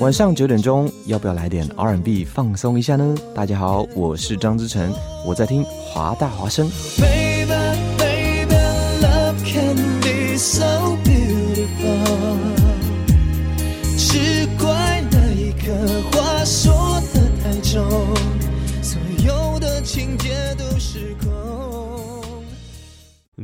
晚上九点钟，要不要来点 R&B 放松一下呢？大家好，我是张之成，我在听华大华声。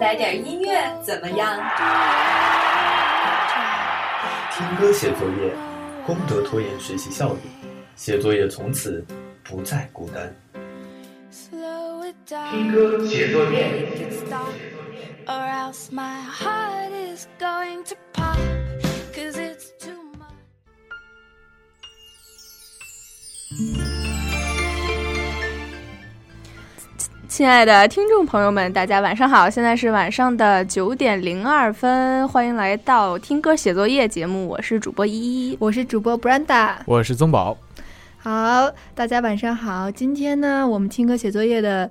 来点音乐怎么样？听歌写作业，功德拖延学习效率，写作业从此不再孤单。听歌写作业。亲爱的听众朋友们，大家晚上好，现在是晚上的九点零二分，欢迎来到听歌写作业节目，我是主播依依，我是主播 Branda，我是宗宝。好，大家晚上好，今天呢，我们听歌写作业的，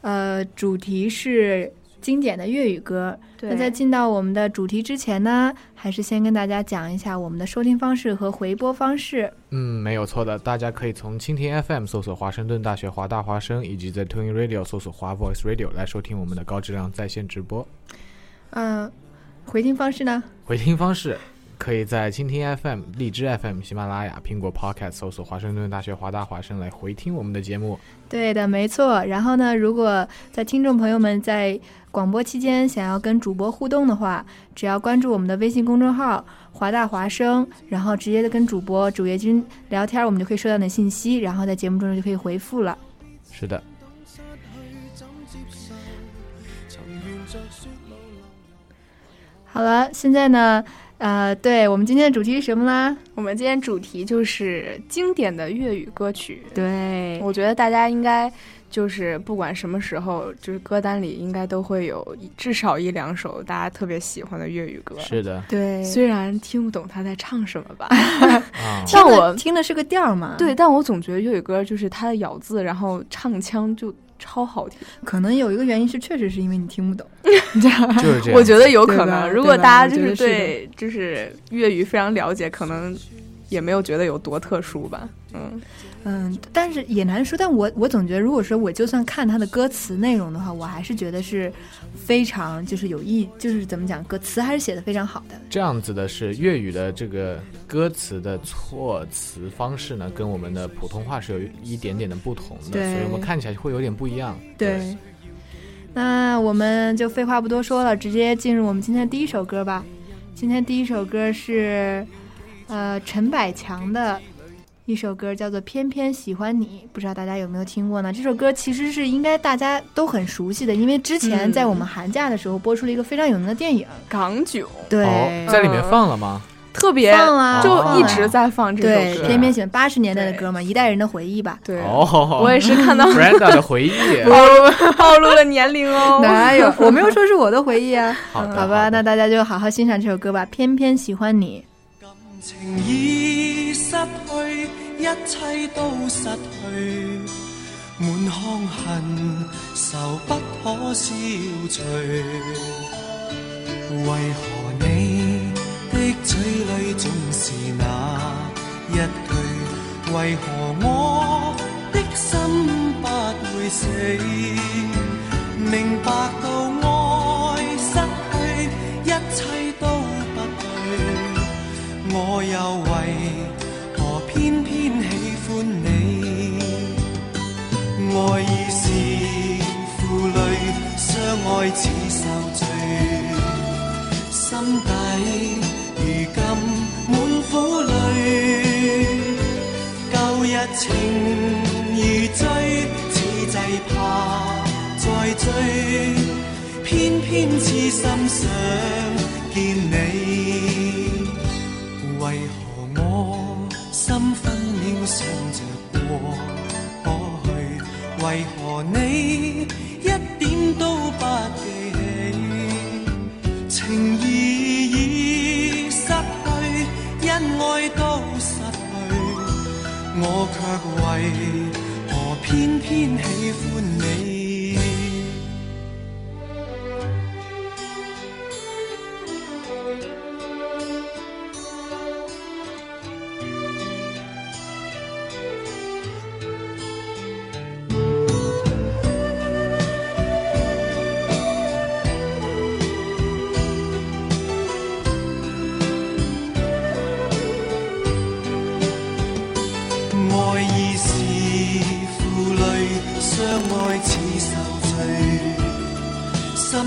呃，主题是。经典的粤语歌。那在进到我们的主题之前呢，还是先跟大家讲一下我们的收听方式和回播方式。嗯，没有错的，大家可以从蜻蜓 FM 搜索华盛顿大学华大华声，以及在 t u n i n Radio 搜索华 Voice Radio 来收听我们的高质量在线直播。嗯，回听方式呢？回听方式。可以在蜻蜓 FM、荔枝 FM、喜马拉雅、苹果 Podcast 搜索“华盛顿大学华大华声”来回听我们的节目。对的，没错。然后呢，如果在听众朋友们在广播期间想要跟主播互动的话，只要关注我们的微信公众号“华大华声”，然后直接的跟主播主页君聊天，我们就可以收到你的信息，然后在节目中就可以回复了。是的。好了，现在呢。呃，对我们今天的主题是什么啦？我们今天主题就是经典的粤语歌曲。对，我觉得大家应该就是不管什么时候，就是歌单里应该都会有至少一两首大家特别喜欢的粤语歌。是的，对，虽然听不懂他在唱什么吧 但我听的是个调儿嘛。对，但我总觉得粤语歌就是他的咬字，然后唱腔就超好听。可能有一个原因是，确实是因为你听不懂。就是这样，我觉得有可能。如果大家就是对就是粤语非常了解，可能也没有觉得有多特殊吧。嗯嗯，但是也难说。但我我总觉得，如果说我就算看他的歌词内容的话，我还是觉得是非常就是有意，就是怎么讲，歌词还是写的非常好的。这样子的是粤语的这个歌词的措辞方式呢，跟我们的普通话是有一点点的不同的，所以我们看起来会有点不一样。对。那我们就废话不多说了，直接进入我们今天第一首歌吧。今天第一首歌是，呃，陈百强的一首歌，叫做《偏偏喜欢你》，不知道大家有没有听过呢？这首歌其实是应该大家都很熟悉的，因为之前在我们寒假的时候播出了一个非常有名的电影《港囧》，对，在里面放了吗？特别，啊，就一直在放这首。对，偏偏喜欢八十年代的歌嘛，一代人的回忆吧。对，我也是看到 Brenda 的回忆，暴露了年龄哦。哪有？我没有说是我的回忆啊。好吧，那大家就好好欣赏这首歌吧。偏偏喜欢你》。失去，一切都满腔恨愁不可消除。为何你。的嘴里总是那一句，为何我的心不会死？明白到爱失去，一切都不对，我又为何偏偏喜欢你？爱已是负累，相爱似受罪，心底。情如醉，此际怕再追，偏偏痴心想见你。为何我心分秒想着过过去？为何你一点都不？我却为何偏偏喜欢你？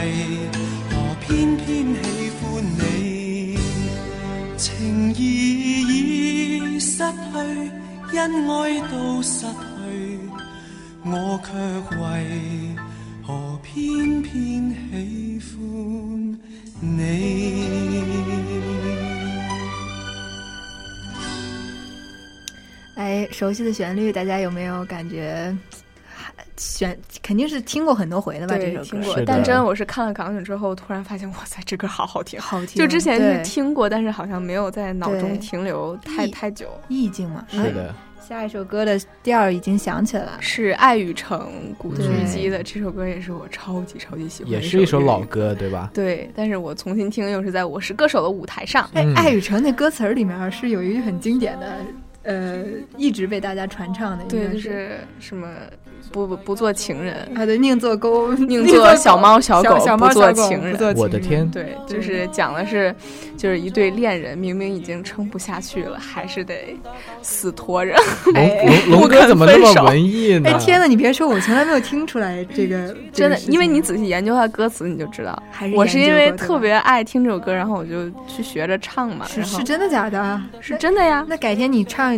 为何偏偏喜欢你情意已失去恩爱都失去我却为何偏偏喜欢你哎熟悉的旋律大家有没有感觉选肯定是听过很多回的吧？这首听过，但真的我是看了港囧之后，突然发现哇塞，这歌好好听，好听。就之前是听过，但是好像没有在脑中停留太太久，意境嘛。是的。下一首歌的调已经响起来了，是爱与诚》古巨基的这首歌，也是我超级超级喜欢，也是一首老歌，对吧？对。但是我重新听，又是在我是歌手的舞台上。哎，爱与诚》那歌词里面是有一句很经典的。呃，一直被大家传唱的，对，是什么？不不做情人，啊，对，宁做狗，宁做小猫小狗，不做情人。我的天，对，就是讲的是，就是一对恋人，明明已经撑不下去了，还是得死拖着。龙龙龙哥怎么那么文艺呢？哎，天哪，你别说，我从来没有听出来这个，真的，因为你仔细研究他歌词，你就知道。我是因为特别爱听这首歌，然后我就去学着唱嘛。是是真的假的？是真的呀。那改天你唱一。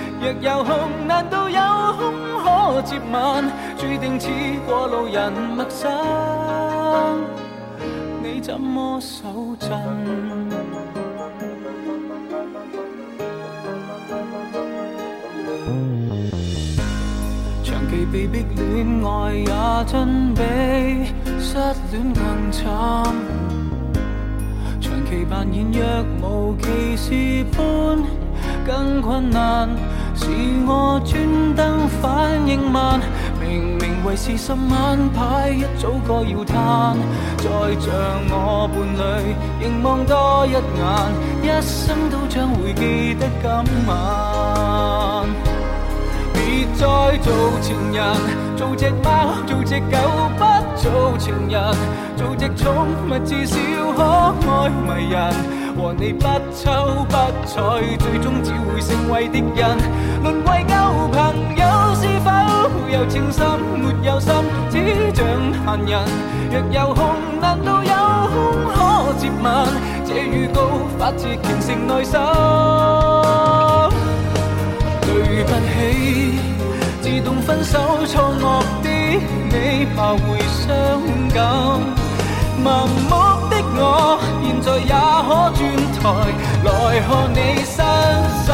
若有空，難道有空可接吻？注定似過路人陌生，你怎麼守陣？長期被逼戀愛也真比失戀更慘，長期扮演若無其事般更困難。是我专登反应慢，明明为是十晚派，一早该要叹。再像我伴侣，凝望多一眼，一生都将会记得今晚。别再做情人，做只猫，做只狗，不做情人。做只宠物，至少可爱迷人，和你不。不睬，最终只会成为敌人。沦为旧朋友，是否有情心？没有心，只像闲人。若有空，难道有空可接吻？这预告发自虔诚内心。对不起，自动分手错愕的你怕会伤感。盲目的我，现在也可转。来，来看你身上。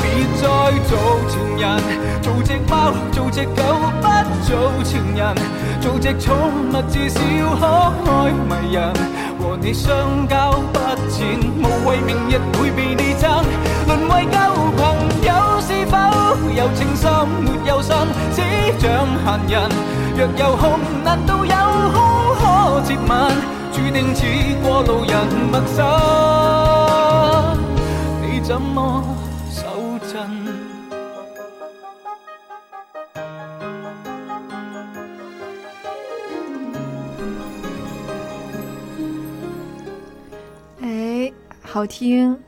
别再做情人，做只猫，做只狗，不做情人。做只宠物，至少可爱迷人，和你相交不浅，无谓明日会被你憎。沦为旧朋友，是否有情心？没有心，只像闲人。若有空，难道有空可接吻？注定似过路人，陌生，你怎么守震？好听。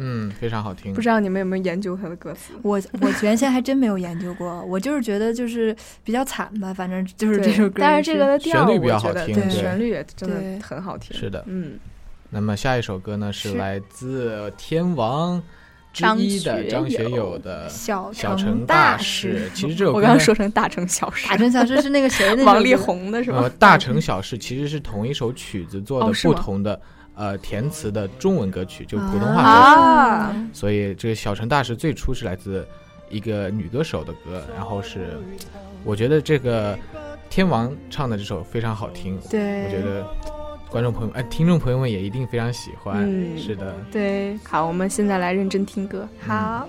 嗯，非常好听。不知道你们有没有研究他的歌词？我我原先还真没有研究过，我就是觉得就是比较惨吧，反正就是这首歌。但是这个的调旋律比较好听，对旋律也真的很好听。是的，嗯。那么下一首歌呢，是来自天王张一的张学友的《小城大事》。其实这首歌我刚刚说成大城小事，大城小事是那个谁王力宏的是吗？大城小事其实是同一首曲子做的不同的。呃，填词的中文歌曲就普通话歌曲，所以这个小城大师最初是来自一个女歌手的歌，然后是我觉得这个天王唱的这首非常好听，对，我觉得观众朋友哎，听众朋友们也一定非常喜欢，是的，对，好，我们现在来认真听歌，好。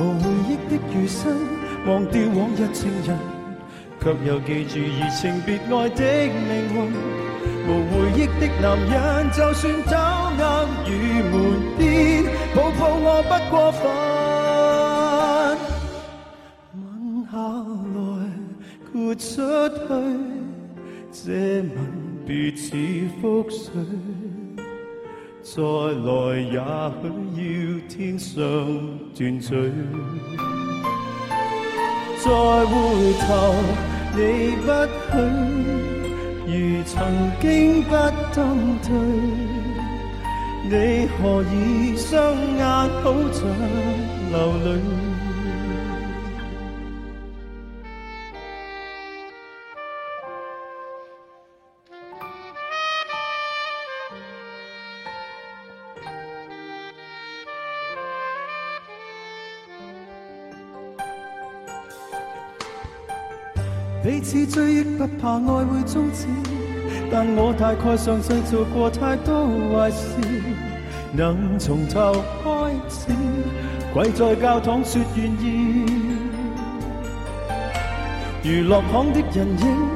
无回忆的余生，忘掉往日情人，却又记住移情别爱的命运。无回忆的男人，就算走眼与门边，抱抱我不过分。吻下来，豁出去，这吻别似覆水。再来，也许要天上断罪。再回头，你不许如曾经不登对，你何以双眼好像流泪？你追忆不怕爱会终止，但我大概上制做过太多坏事，能从头开始，跪在教堂说愿意。娱乐行的人影，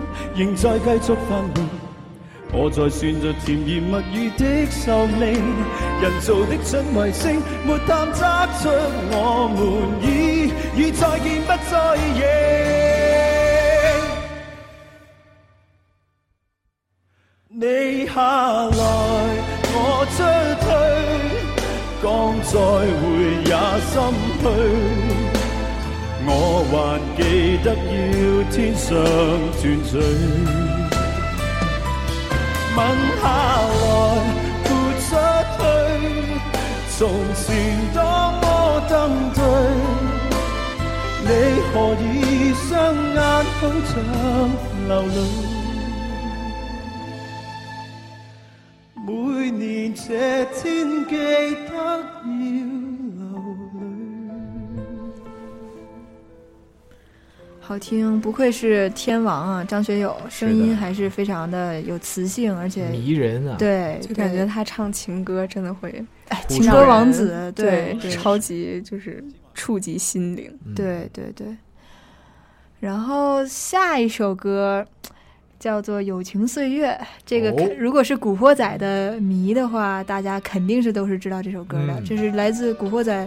仍在继续繁衍，我在算着甜言蜜语的寿命，人造的准卫星，没探察出我们已已再见不再见。下来，我出退，刚再回也心虚。我还记得要天上团聚。吻下来，付出去，从前多么登对，你何以双眼好像流泪？好听，不愧是天王啊！张学友声音还是非常的有磁性，而且迷人啊！对，感觉他唱情歌真的会，哎，情歌王子，对，超级就是触及心灵，对对对。然后下一首歌。叫做《友情岁月》，这个如果是《古惑仔》的迷的话，大家肯定是都是知道这首歌的，这是来自《古惑仔》。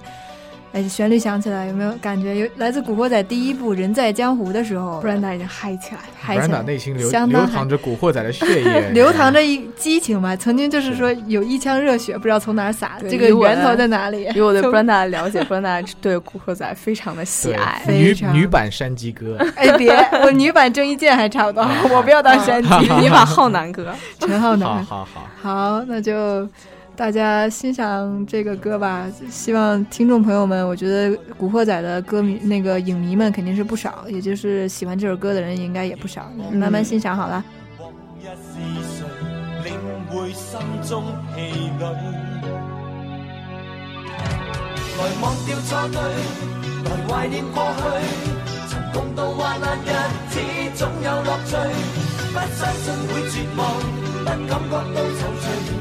哎，旋律响起来，有没有感觉有来自《古惑仔》第一部《人在江湖》的时候 b r e n d a 已经嗨起来，嗨起来 b r 内心流流淌着《古惑仔》的血液，流淌着一激情吧。曾经就是说有一腔热血，不知道从哪洒，这个源头在哪里？以我对 b r e n d a 的了解 b r e n d a 对《古惑仔》非常的喜爱，女女版山鸡哥。哎，别，我女版郑伊健还差不多，我不要当山鸡，你把浩南哥，陈浩南。好好好，好，那就。大家欣赏这个歌吧希望听众朋友们我觉得古惑仔的歌迷那个影迷们肯定是不少也就是喜欢这首歌的人应该也不少慢慢欣赏好了来忘掉错对来怀念过去曾共渡患难日子总有乐趣不相信会绝望不感觉到踌躇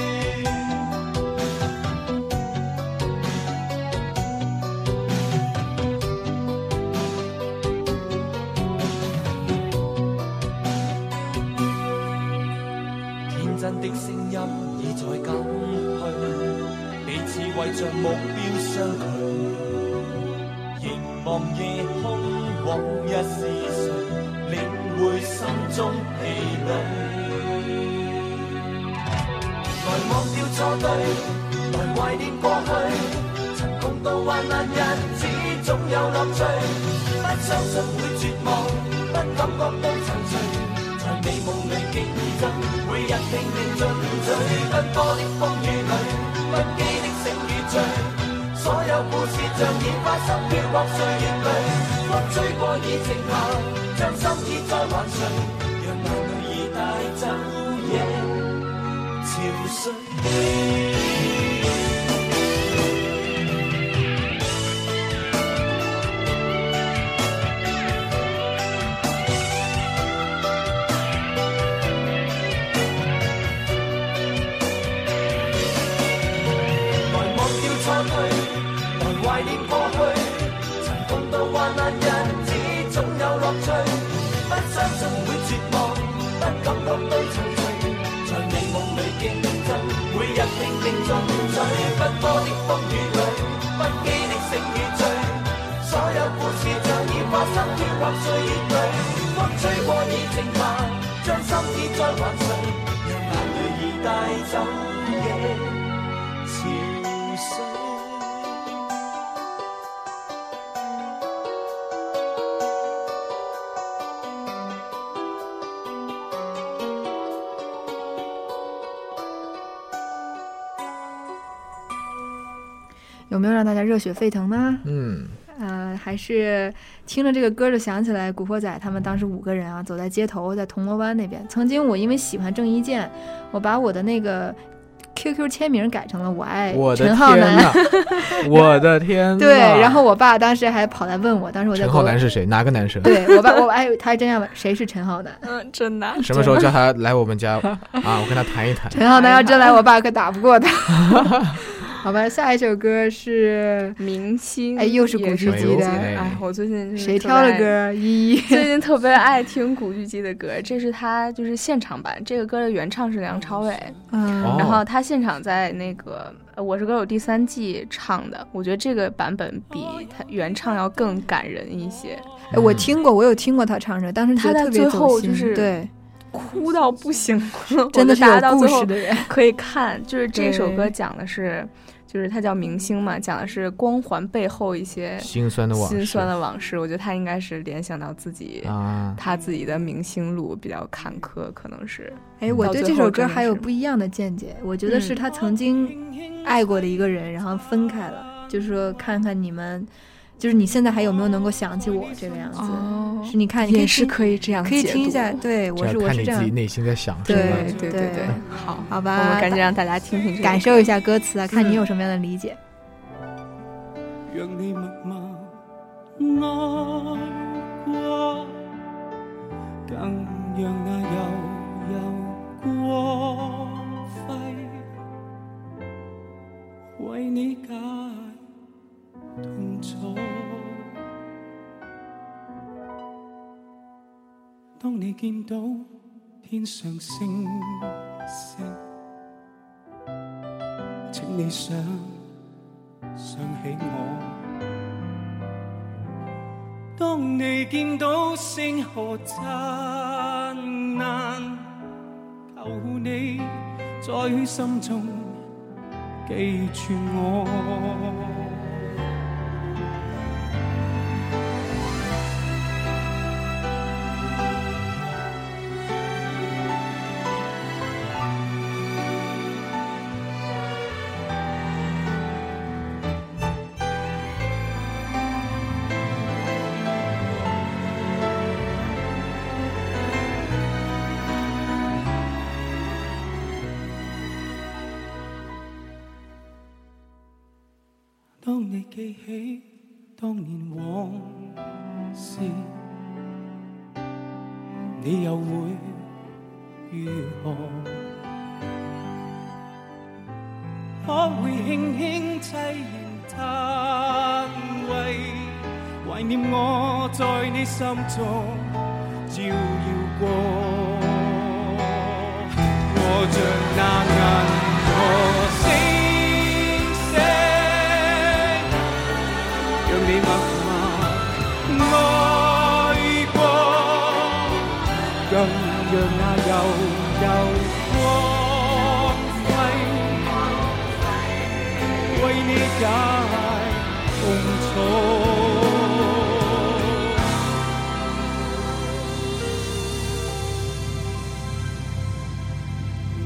为着目标相距，凝望夜空，往日是谁？领会心中疲累，来忘掉错对，来怀念过去。曾共度患难日子，总有乐趣。不相信会绝望，不感觉到沉睡，在美梦里竞争，每日拼命进取。奔波的风雨里，不羁。所有故事像烟花，心飘泊岁月里，风吹过已静下，将心意再还谁？让眼泪已带走夜潮水。怀念过去，曾共渡患难日子，总有乐趣。不相信会绝望，不感觉到悲惨。在美梦里竞争，每日拼命进取。奔波的风雨里，不羁的胜与醉。所有故事像已发生，飘泊岁月里，风吹过已静下，将心意再还谁？让眼泪已带走。没有让大家热血沸腾吗？嗯，呃，还是听着这个歌就想起来古惑仔，他们当时五个人啊，走在街头，在铜锣湾那边。曾经我因为喜欢郑伊健，我把我的那个 QQ 签名改成了“我爱陈浩南”。我的天！对，然后我爸当时还跑来问我，当时我在。陈浩南是谁？哪个男生？对我爸，我哎，他还真要问谁是陈浩南？嗯，真的。什么时候叫他来我们家啊？我跟他谈一谈。陈浩南要真来，我爸可打不过他。好吧，下一首歌是《明星》，哎，又是古巨基的。哎，我最近谁挑的歌？依依。最近特别爱听古巨基的歌，这是他就是现场版。这个歌的原唱是梁朝伟，嗯，然后他现场在那个《我是歌手》第三季唱的。我觉得这个版本比他原唱要更感人一些。哎，我听过，我有听过他唱的，当时他在最后就是对，哭到不行，真的有故事的人可以看。就是这首歌讲的是。就是他叫明星嘛，讲的是光环背后一些心酸的往事。心酸的往事，我觉得他应该是联想到自己，他自己的明星路比较坎坷，可能是。哎，我对这首歌还有不一样的见解，我觉得是他曾经爱过的一个人，然后分开了，就是说看看你们。就是你现在还有没有能够想起我这个样子？哦，是你看，也是可以这样，可以听一下。对我是我是这样。你自己内心在想什么。对对对，好，好吧。我们赶紧让大家听听，感受一下歌词啊，看你有什么样的理解。愿你默默爱过，更让那悠悠过隙为你记。当你见到天上星星，请你想想起我。当你见到星河灿烂，求你在心中记住我。记起当年往事，你又会如何？可会轻轻凄然叹喟，怀念我在你心中照耀过。相爱匆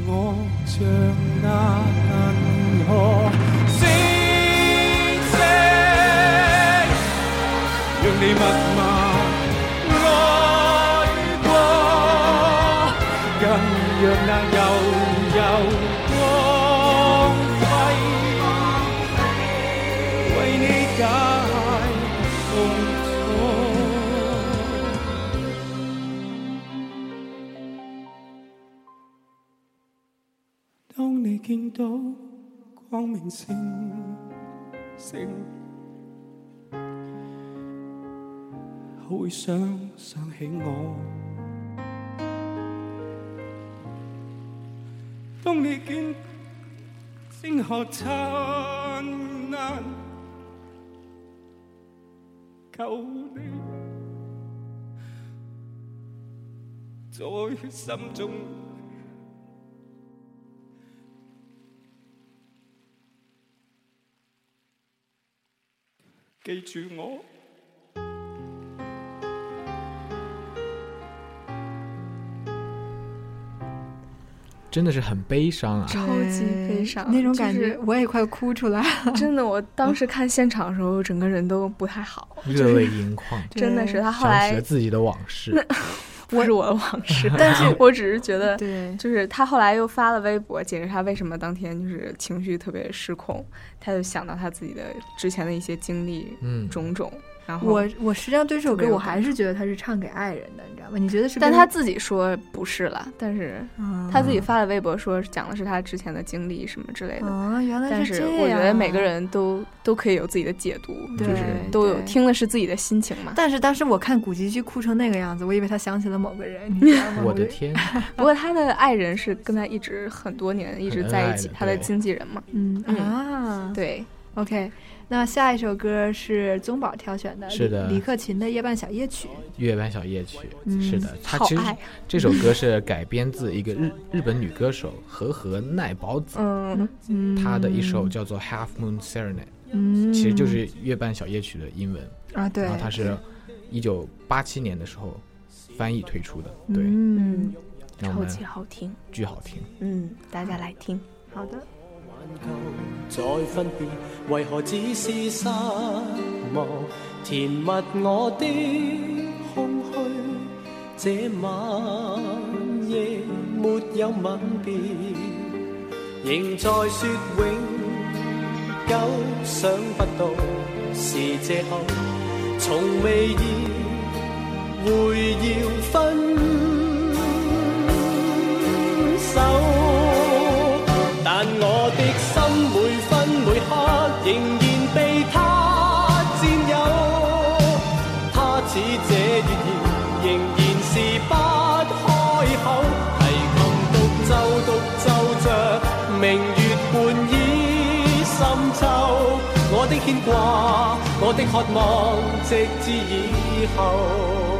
我像那银河星星，让你星星，会想想起我。当你见星河灿烂，求你在心中。记住我，真的是很悲伤啊，超级悲伤，那种感觉我也快哭出来了。真的，我当时看现场的时候，整个人都不太好，热泪盈眶，真的是他后来自己的往事。不是我的往事，但是我只是觉得，对，就是他后来又发了微博，解释他为什么当天就是情绪特别失控，他就想到他自己的之前的一些经历，嗯，种种。我我实际上对这首歌，我还是觉得他是唱给爱人的，你知道吗？你觉得是？但他自己说不是了，但是他自己发了微博说，讲的是他之前的经历什么之类的。原来是但是我觉得每个人都都可以有自己的解读，就是都有听的是自己的心情嘛。但是当时我看古巨基哭成那个样子，我以为他想起了某个人，你知道吗？我的天！不过他的爱人是跟他一直很多年一直在一起，他的经纪人嘛。嗯嗯啊，对，OK。那下一首歌是宗宝挑选的，是李克勤的《夜半小夜曲》。夜半小夜曲，是的，他其实这首歌是改编自一个日日本女歌手和和奈保子，嗯，她的一首叫做《Half Moon Serenade》，嗯，其实就是《夜半小夜曲》的英文啊。对，然后它是一九八七年的时候翻译推出的，对，嗯，超级好听，巨好听，嗯，大家来听，好的。旧再分别，为何只是失望？填密我的空虚，这晚夜没有吻别，仍在说永久，想不到是借口，从未意会要分手，但我。的心每分每刻仍然被他占有，他似这月兒，仍然是不開口。提琴獨奏獨奏着明月半倚深秋，我的牽掛，我的渴望，直至以後。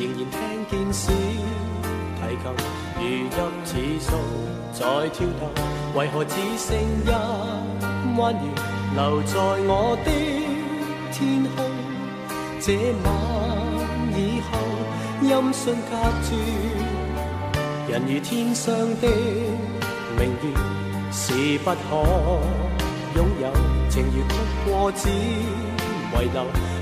仍然听见小提琴如泣似诉在跳动，为何只剩一弯月留在我的天空？这晚以后音讯隔绝，人如天上的明月是不可拥有，情如曲过只遗留。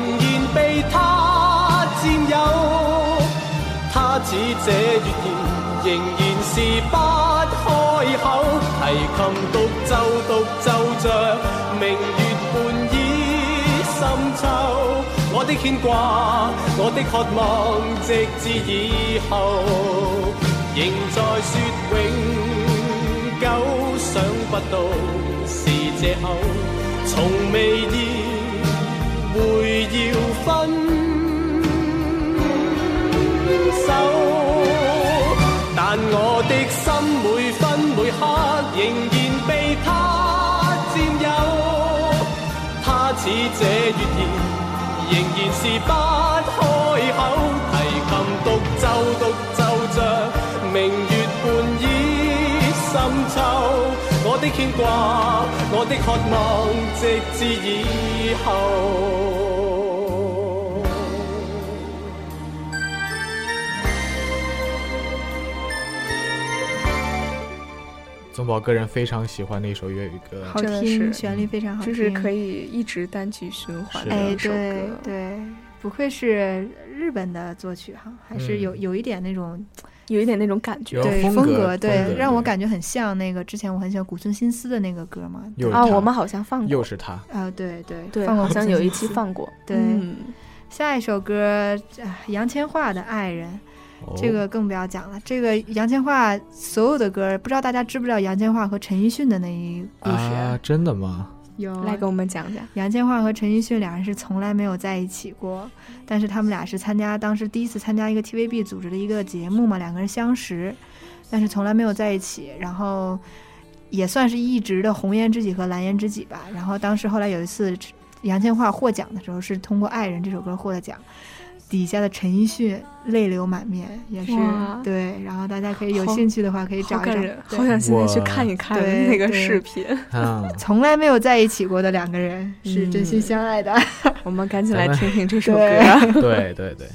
仍然被他占有，他指这月言仍然是不开口。提琴独奏独奏着，明月半倚深秋。我的牵挂，我的渴望，直至以后，仍在说永久，想不到是借口，从未意。会要分手，但我的心每分每刻仍然被他占有。他似这月儿，仍然是不开口。提琴独奏，独奏着明月半倚深秋。宗宝个人非常喜欢的一首粤语歌，好听，旋律非常好，就是可以一直单曲循环。的一哎，对对，不愧是日本的作曲哈，还是有有一点那种。有一点那种感觉，对风格对，让我感觉很像那个之前我很喜欢古村新司的那个歌嘛。啊，我们好像放过，又是他啊，对对对，好像有一期放过。对，下一首歌，杨千嬅的《爱人》，这个更不要讲了。这个杨千嬅所有的歌，不知道大家知不知道杨千嬅和陈奕迅的那一故事？真的吗？来跟我们讲讲，杨千嬅和陈奕迅两人是从来没有在一起过，但是他们俩是参加当时第一次参加一个 TVB 组织的一个节目嘛，两个人相识，但是从来没有在一起，然后也算是一直的红颜知己和蓝颜知己吧。然后当时后来有一次杨千嬅获奖的时候，是通过《爱人》这首歌获的奖。底下的陈奕迅泪流满面，也是对。然后大家可以有兴趣的话，可以找一找，好人，好想现在去看一看那个视频。从来没有在一起过的两个人，是真心相爱的。我们赶紧来听听这首歌。对对 对。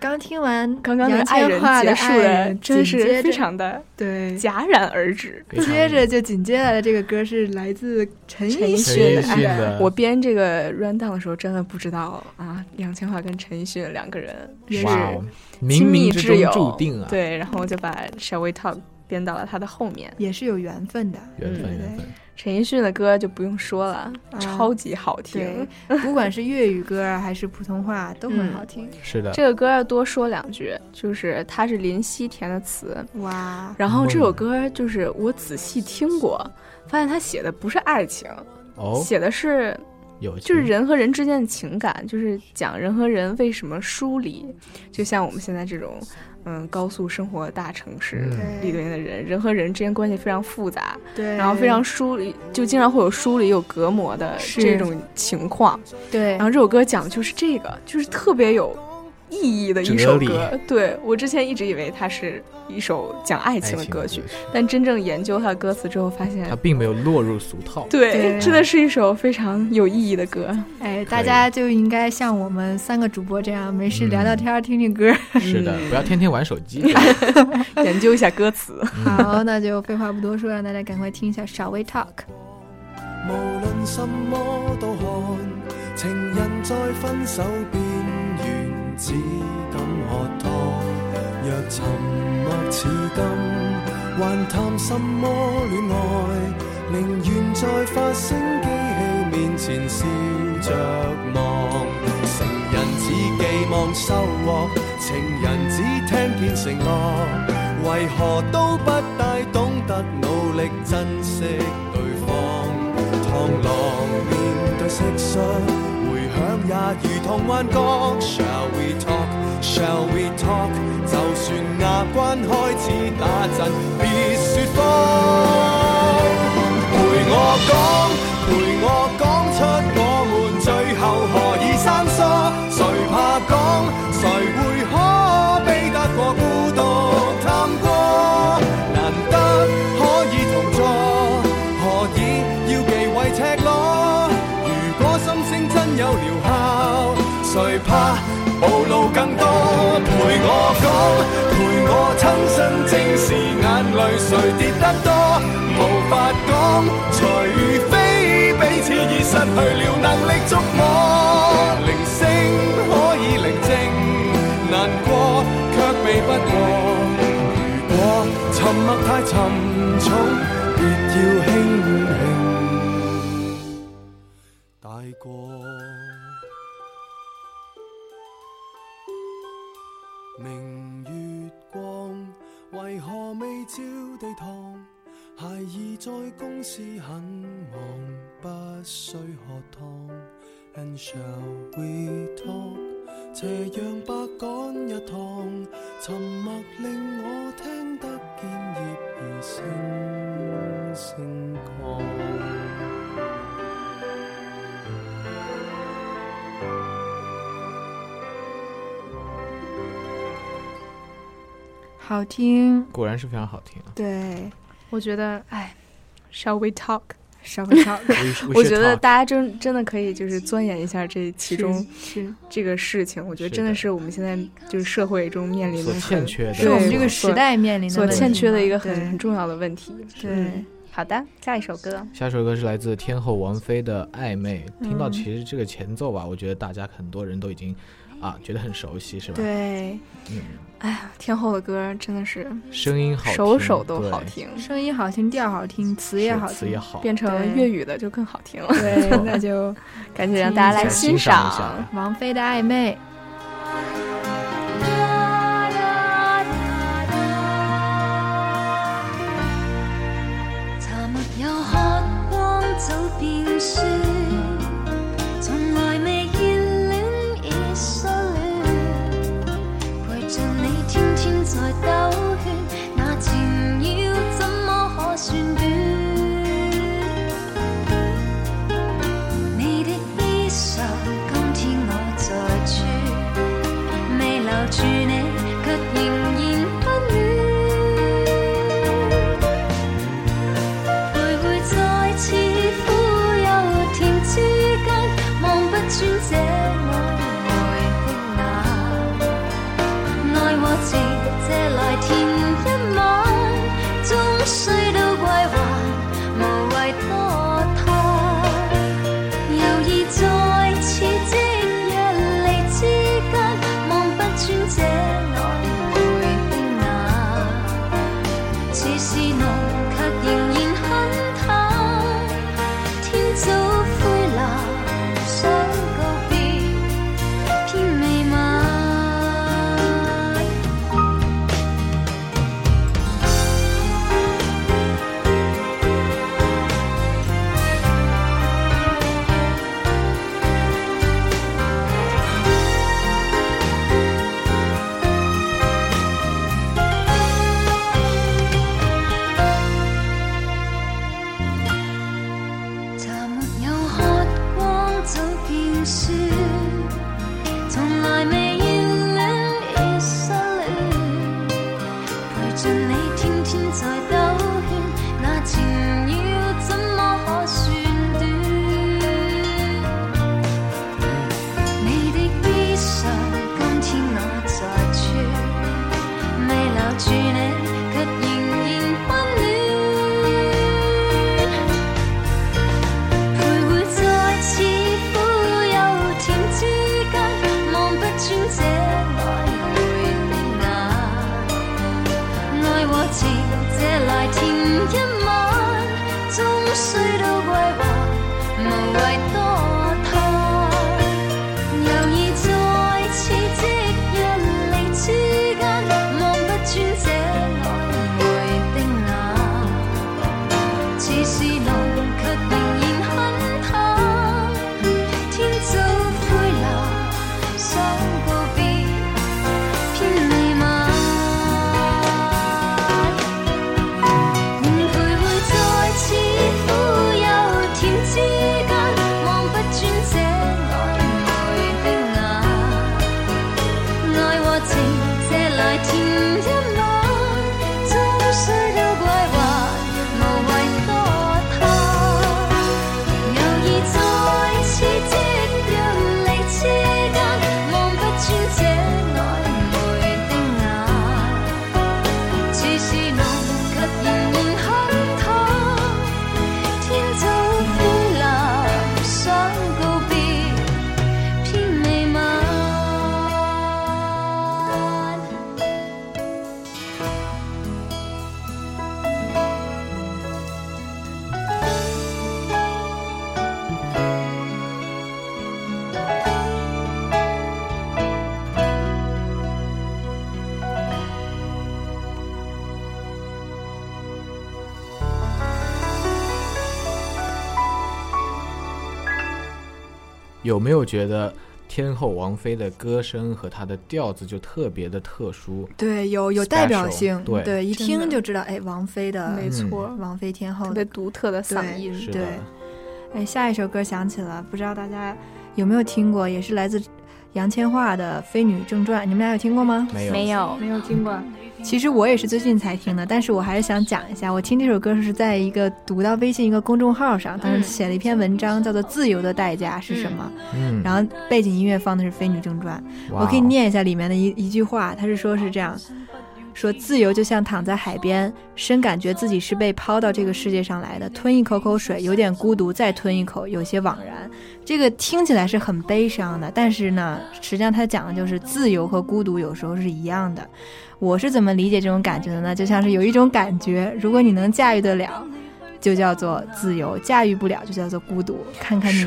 刚听完刚刚的爱人，真是非常的对戛然而止。接着就紧接着的这个歌是来自陈奕迅的。我编这个《Run Down》的时候，真的不知道啊，杨千嬅跟陈奕迅两个人是亲密挚友，注定啊。对，然后我就把《Shall We Talk 编到了他的后面，也是有缘分的，缘分。陈奕迅的歌就不用说了，超级好听。不管是粤语歌还是普通话都很好听。是的，这个歌要多说两句，就是它是林夕填的词。哇，然后这首歌就是我仔细听过，发现他写的不是爱情，写的是有，就是人和人之间的情感，就是讲人和人为什么疏离，就像我们现在这种。嗯，高速生活，大城市里边的人，人和人之间关系非常复杂，对，然后非常疏离，就经常会有疏离、有隔膜的这种情况，对。然后这首歌讲的就是这个，就是特别有意义的一首歌。对我之前一直以为它是。一首讲爱情的歌曲，但真正研究它的歌词之后，发现它并没有落入俗套。对，真的是一首非常有意义的歌。哎，大家就应该像我们三个主播这样，没事聊聊天、听听歌。是的，不要天天玩手机，研究一下歌词。好，那就废话不多说，让大家赶快听一下《Shall We Talk》。无论什么都看，情人分手边缘，若沉默似金，还谈什么恋爱？宁愿在发声机器面前笑着望。成人只寄望收获，情人只听见承诺。为何都不大懂得努力珍惜对方？螳螂面对食蟀。也如同幻觉，Shall we talk? Shall we talk? 就算牙关开始打震，别说谎，陪我讲，陪我讲出我们最后。亲身正是眼泪谁跌得多，无法讲。除非彼此已失去了能力触摸。铃声可以宁静，难过却避不过。如果沉默太沉重，别要轻轻带过。在公司很忙，不沉默令我得好听，果然是非常好听。对，我觉得，哎。Shall we talk，Shall we talk，我觉得大家真真的可以就是钻研一下这其中这个事情。我觉得真的是我们现在就是社会中面临的欠缺，是我们这个时代面临的所欠缺的一个很很重要的问题。对，好的，下一首歌，下一首歌是来自天后王菲的《暧昧》。听到其实这个前奏吧，我觉得大家很多人都已经。啊，觉得很熟悉是吧？对，哎呀，天后的歌真的是声音好，首首都好听，声音好听，调好听，词也好，词也好，变成粤语的就更好听了。对，那就赶紧让大家来 欣赏王菲的《暧昧》。有没有觉得天后王菲的歌声和她的调子就特别的特殊？对，有有代表性。对对，一听就知道，哎，王菲的没错，王菲天后特别独特的嗓音。对，哎，下一首歌想起了，不知道大家有没有听过，也是来自。杨千嬅的《飞女正传》，你们俩有听过吗？没有，没有听过。其实我也是最近才听的，但是我还是想讲一下。我听这首歌是在一个读到微信一个公众号上，当时写了一篇文章，叫做《自由的代价是什么》。嗯，然后背景音乐放的是《飞女正传》，我可以念一下里面的一一句话。他是说，是这样。说自由就像躺在海边，深感觉自己是被抛到这个世界上来的。吞一口口水，有点孤独；再吞一口，有些惘然。这个听起来是很悲伤的，但是呢，实际上他讲的就是自由和孤独有时候是一样的。我是怎么理解这种感觉的呢？就像是有一种感觉，如果你能驾驭得了，就叫做自由；驾驭不了，就叫做孤独。看看你。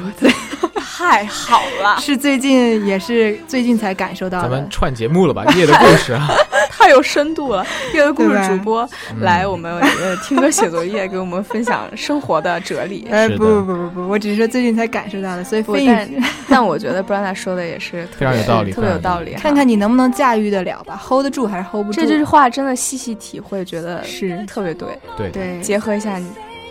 太好了，是最近也是最近才感受到，咱们串节目了吧？夜的故事啊，太有深度了。夜的故事主播 来我们呃听歌写作业，给我们分享生活的哲理。哎，不不不不不，我只是说最近才感受到的，所以但但我觉得 b r a n a 说的也是非常有道理，特别有道理。看看你能不能驾驭的了吧，hold 得住还是 hold 不住？这句话真的细细体会，觉得是特别对，对，结合一下你。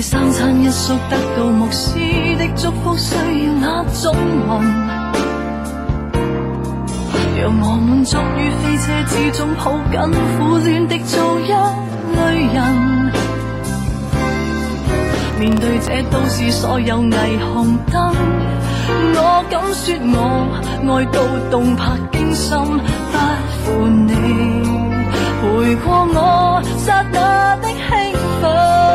三餐一宿得到牧师的祝福，需要那种运？让我满足于飞车之中抱紧苦恋的做一类人。面对这都市所有霓虹灯，我敢说我爱到动魄惊心，不负你陪过我刹那的兴奋。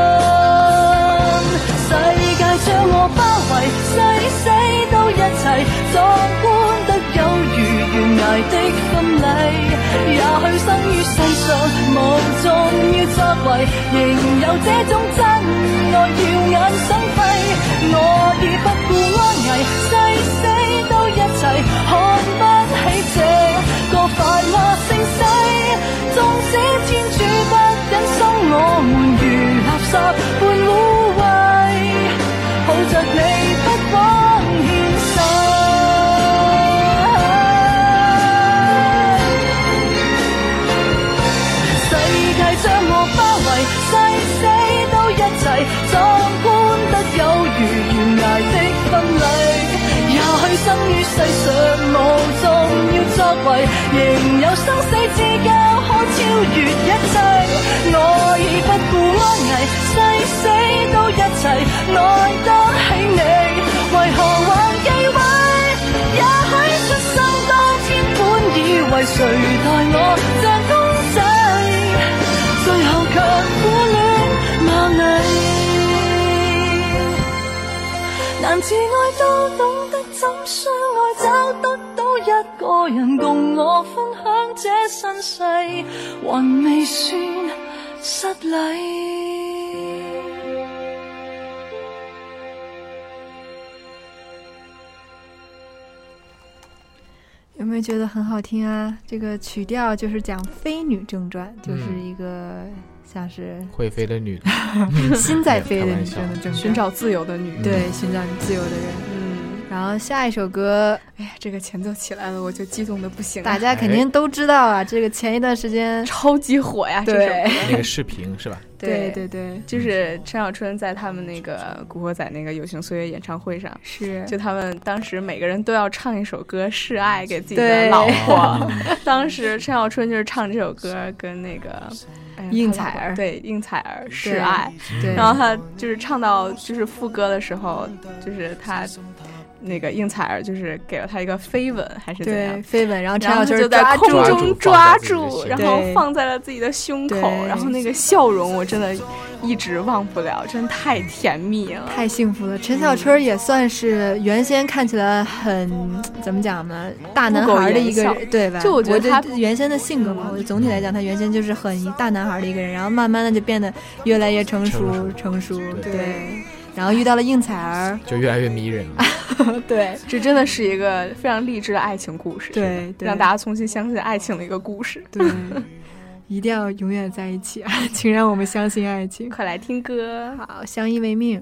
将我包围，誓死都一齐，壮观得有如悬崖的婚礼。也许生于世上无重要作为，仍有这种真爱耀眼生辉。我已不顾安危，誓死都一齐，看不起这个快乐盛世。纵使天主不忍心，我们如垃圾，伴舞。抱着你不枉献身，世界将我包围，誓死都一齐。生於世上無重要作為，仍有生死之交可超越一切。我已不顧安危，誓死都一齊愛得起你，為何還忌讳？也許出生当天本以為誰待我像公仔，最後卻苦戀馬你，難自愛都懂。找得到一人共我分享身世，算失有没有觉得很好听啊？这个曲调就是讲飞女正传，就是一个像是会飞的女，心在飞的女，寻找自由的女，对，寻找自由的人。然后下一首歌，哎呀，这个前奏起来了，我就激动的不行。大家肯定都知道啊，这个前一段时间超级火呀，这首。那个视频是吧？对对对，就是陈小春在他们那个《古惑仔》那个“友情岁月”演唱会上，是就他们当时每个人都要唱一首歌示爱给自己的老婆。当时陈小春就是唱这首歌跟那个应采儿，对应采儿示爱。然后他就是唱到就是副歌的时候，就是他。那个应采儿就是给了他一个飞吻，还是怎样？飞吻，然后陈小春就在空中抓住，然后放在了自己的胸口，然后那个笑容我真的一直忘不了，真的太甜蜜了，太幸福了。陈小春也算是原先看起来很怎么讲呢？大男孩的一个对吧？就我觉得他原先的性格嘛，我总体来讲，他原先就是很大男孩的一个人，然后慢慢的就变得越来越成熟，成熟，对。然后遇到了应采儿，就越来越迷人了。对，这真的是一个非常励志的爱情故事，对，让大家重新相信爱情的一个故事。对，一定要永远在一起啊！请让我们相信爱情，快来听歌。好，相依为命。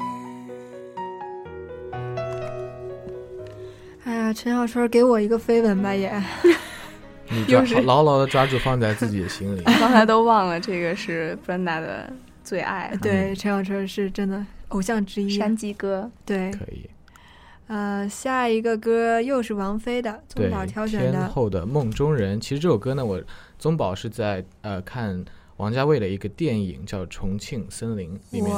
啊，陈小春，给我一个飞吻吧！也，你抓牢牢的抓住，放在自己的心里。刚 才都忘了，这个是 b r e n d 的最爱。对，陈小春是真的偶像之一，山鸡哥。对，可以。呃，下一个歌又是王菲的，宗宝挑选的《天后的梦中人》。其实这首歌呢，我宗宝是在呃看王家卫的一个电影叫《重庆森林》里面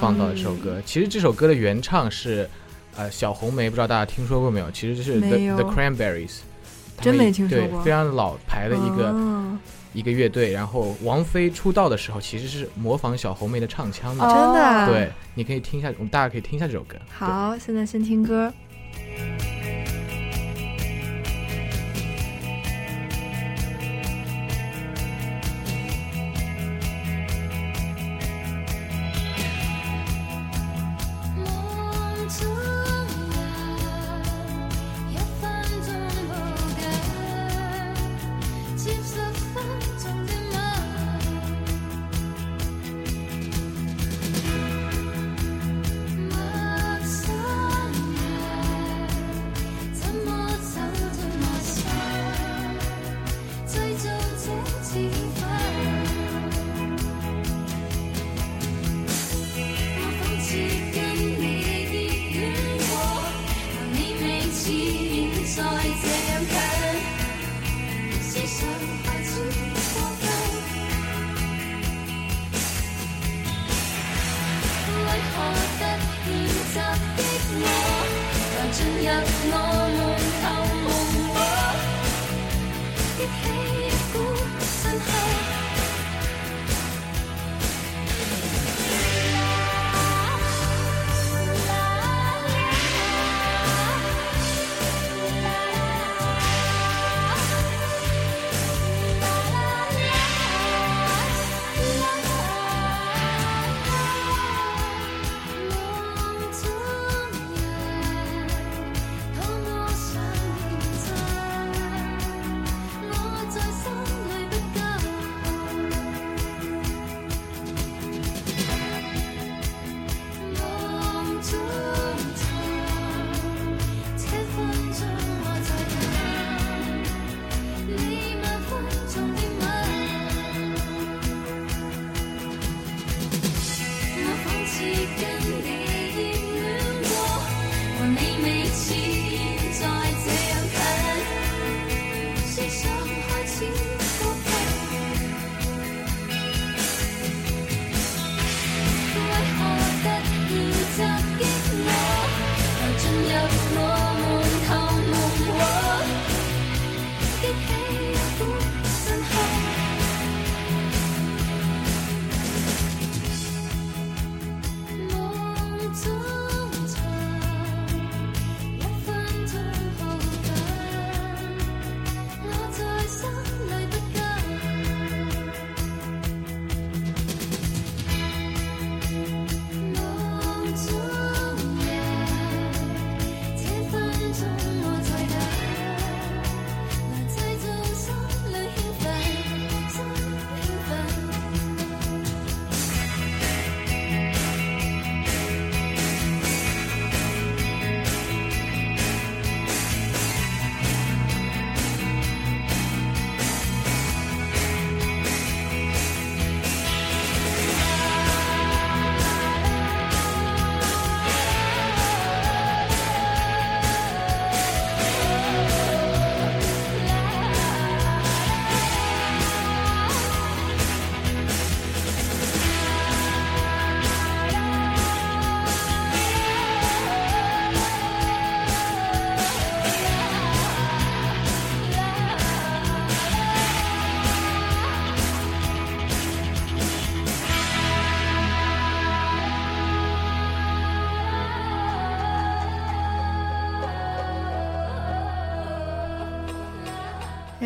放到一首歌。其实这首歌的原唱是。呃，小红莓不知道大家听说过没有？其实就是 the the cranberries，真没听说过，非常老牌的一个一个乐队。然后王菲出道的时候，其实是模仿小红莓的唱腔的，真的。对，你可以听一下，我们大家可以听一下这首歌。好，现在先听歌。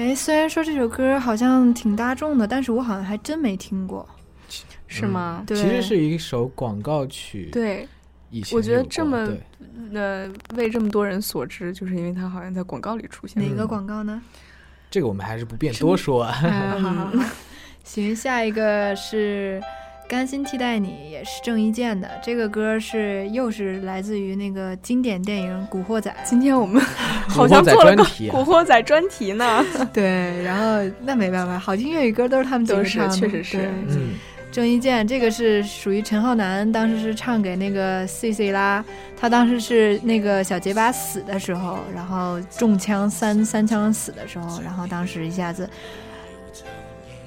哎，虽然说这首歌好像挺大众的，但是我好像还真没听过，是吗？对，其实是一首广告曲。对，我觉得这么呃为这么多人所知，就是因为它好像在广告里出现。哪个广告呢？这个我们还是不便多说。好，行，下一个是。甘心替代你也是郑伊健的这个歌是又是来自于那个经典电影《古惑仔》。今天我们 好像做了个古惑仔专题呢。对，然后那没办法，好听粤语歌都是他们就是唱确实是，郑伊健这个是属于陈浩南当时是唱给那个 C C 啦，他当时是那个小结巴死的时候，然后中枪三三枪死的时候，然后当时一下子。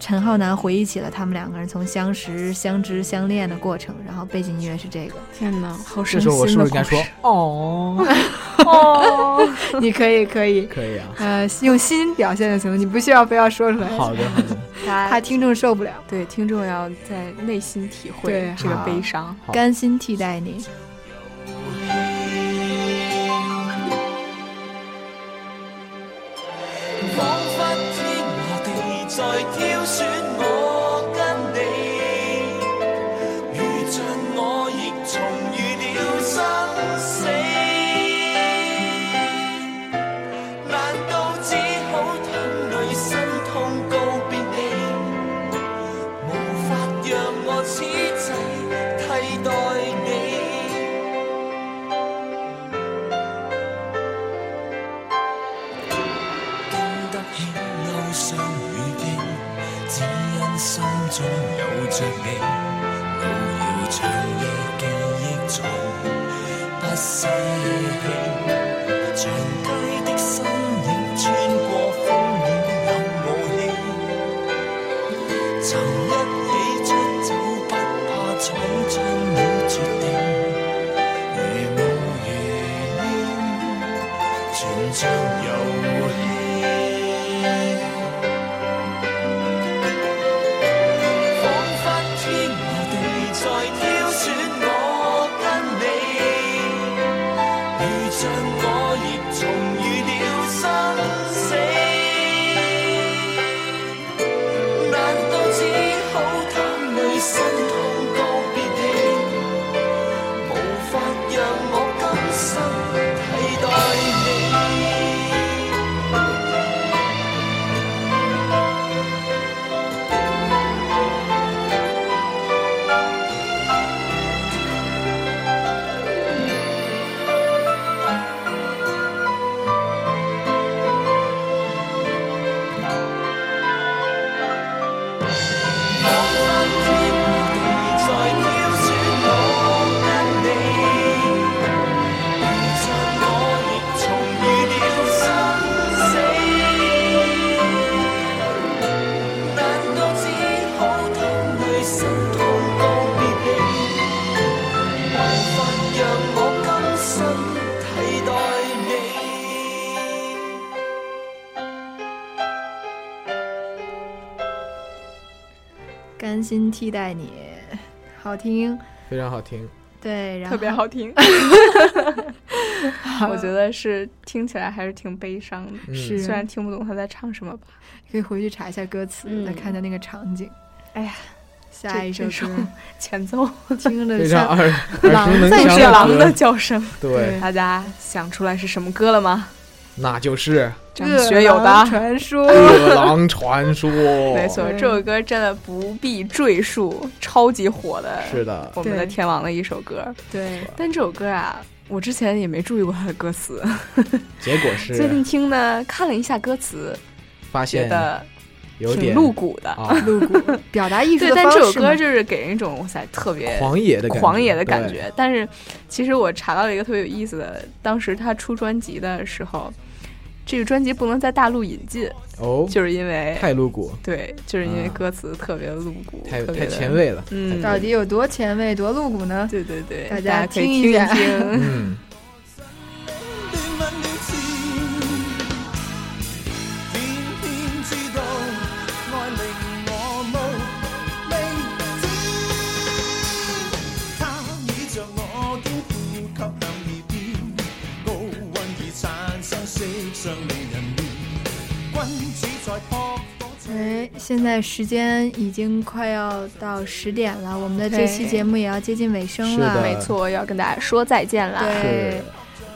陈浩南回忆起了他们两个人从相识、相知、相恋的过程，然后背景音乐是这个。天哪，好伤心！我是不是该说？哦 哦，你可以，可以，可以啊。呃，用心表现就行了，你不需要非要说出来。好的，好的。怕 听众受不了，对，听众要在内心体会这个悲伤，甘心替代你。是。新替代你，好听，非常好听，对，特别好听。我觉得是听起来还是挺悲伤的，虽然听不懂他在唱什么吧，可以回去查一下歌词，再看一下那个场景。哎呀，下一首是 前奏，听着像狼，再是狼的叫声。对，大家想出来是什么歌了吗？那就是张学友的 《狼传说》。饿狼传说，没错，这首歌真的不必赘述，超级火的，是的，我们的天王的一首歌。对，但这首歌啊，我之前也没注意过它的歌词，结果是 最近听呢，看了一下歌词，发现。挺露骨的，露骨表达艺术。对，但这首歌就是给人一种在特别狂野的狂野的感觉。但是，其实我查到了一个特别有意思的，当时他出专辑的时候，这个专辑不能在大陆引进哦，就是因为太露骨。对，就是因为歌词特别露骨，太太前卫了。嗯，到底有多前卫、多露骨呢？对对对，大家听一听。嗯。现在时间已经快要到十点了，我们的这期节目也要接近尾声了。没错，要跟大家说再见了。对，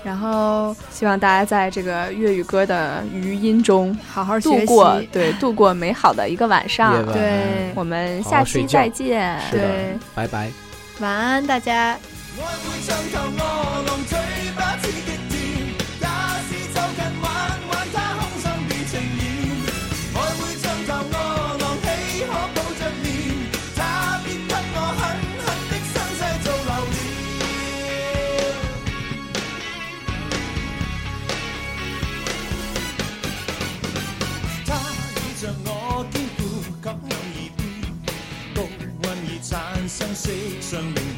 然后希望大家在这个粤语歌的余音中好好度过，对，度过美好的一个晚上。对，我们下期再见。对，拜拜，晚安，大家。相识，生命。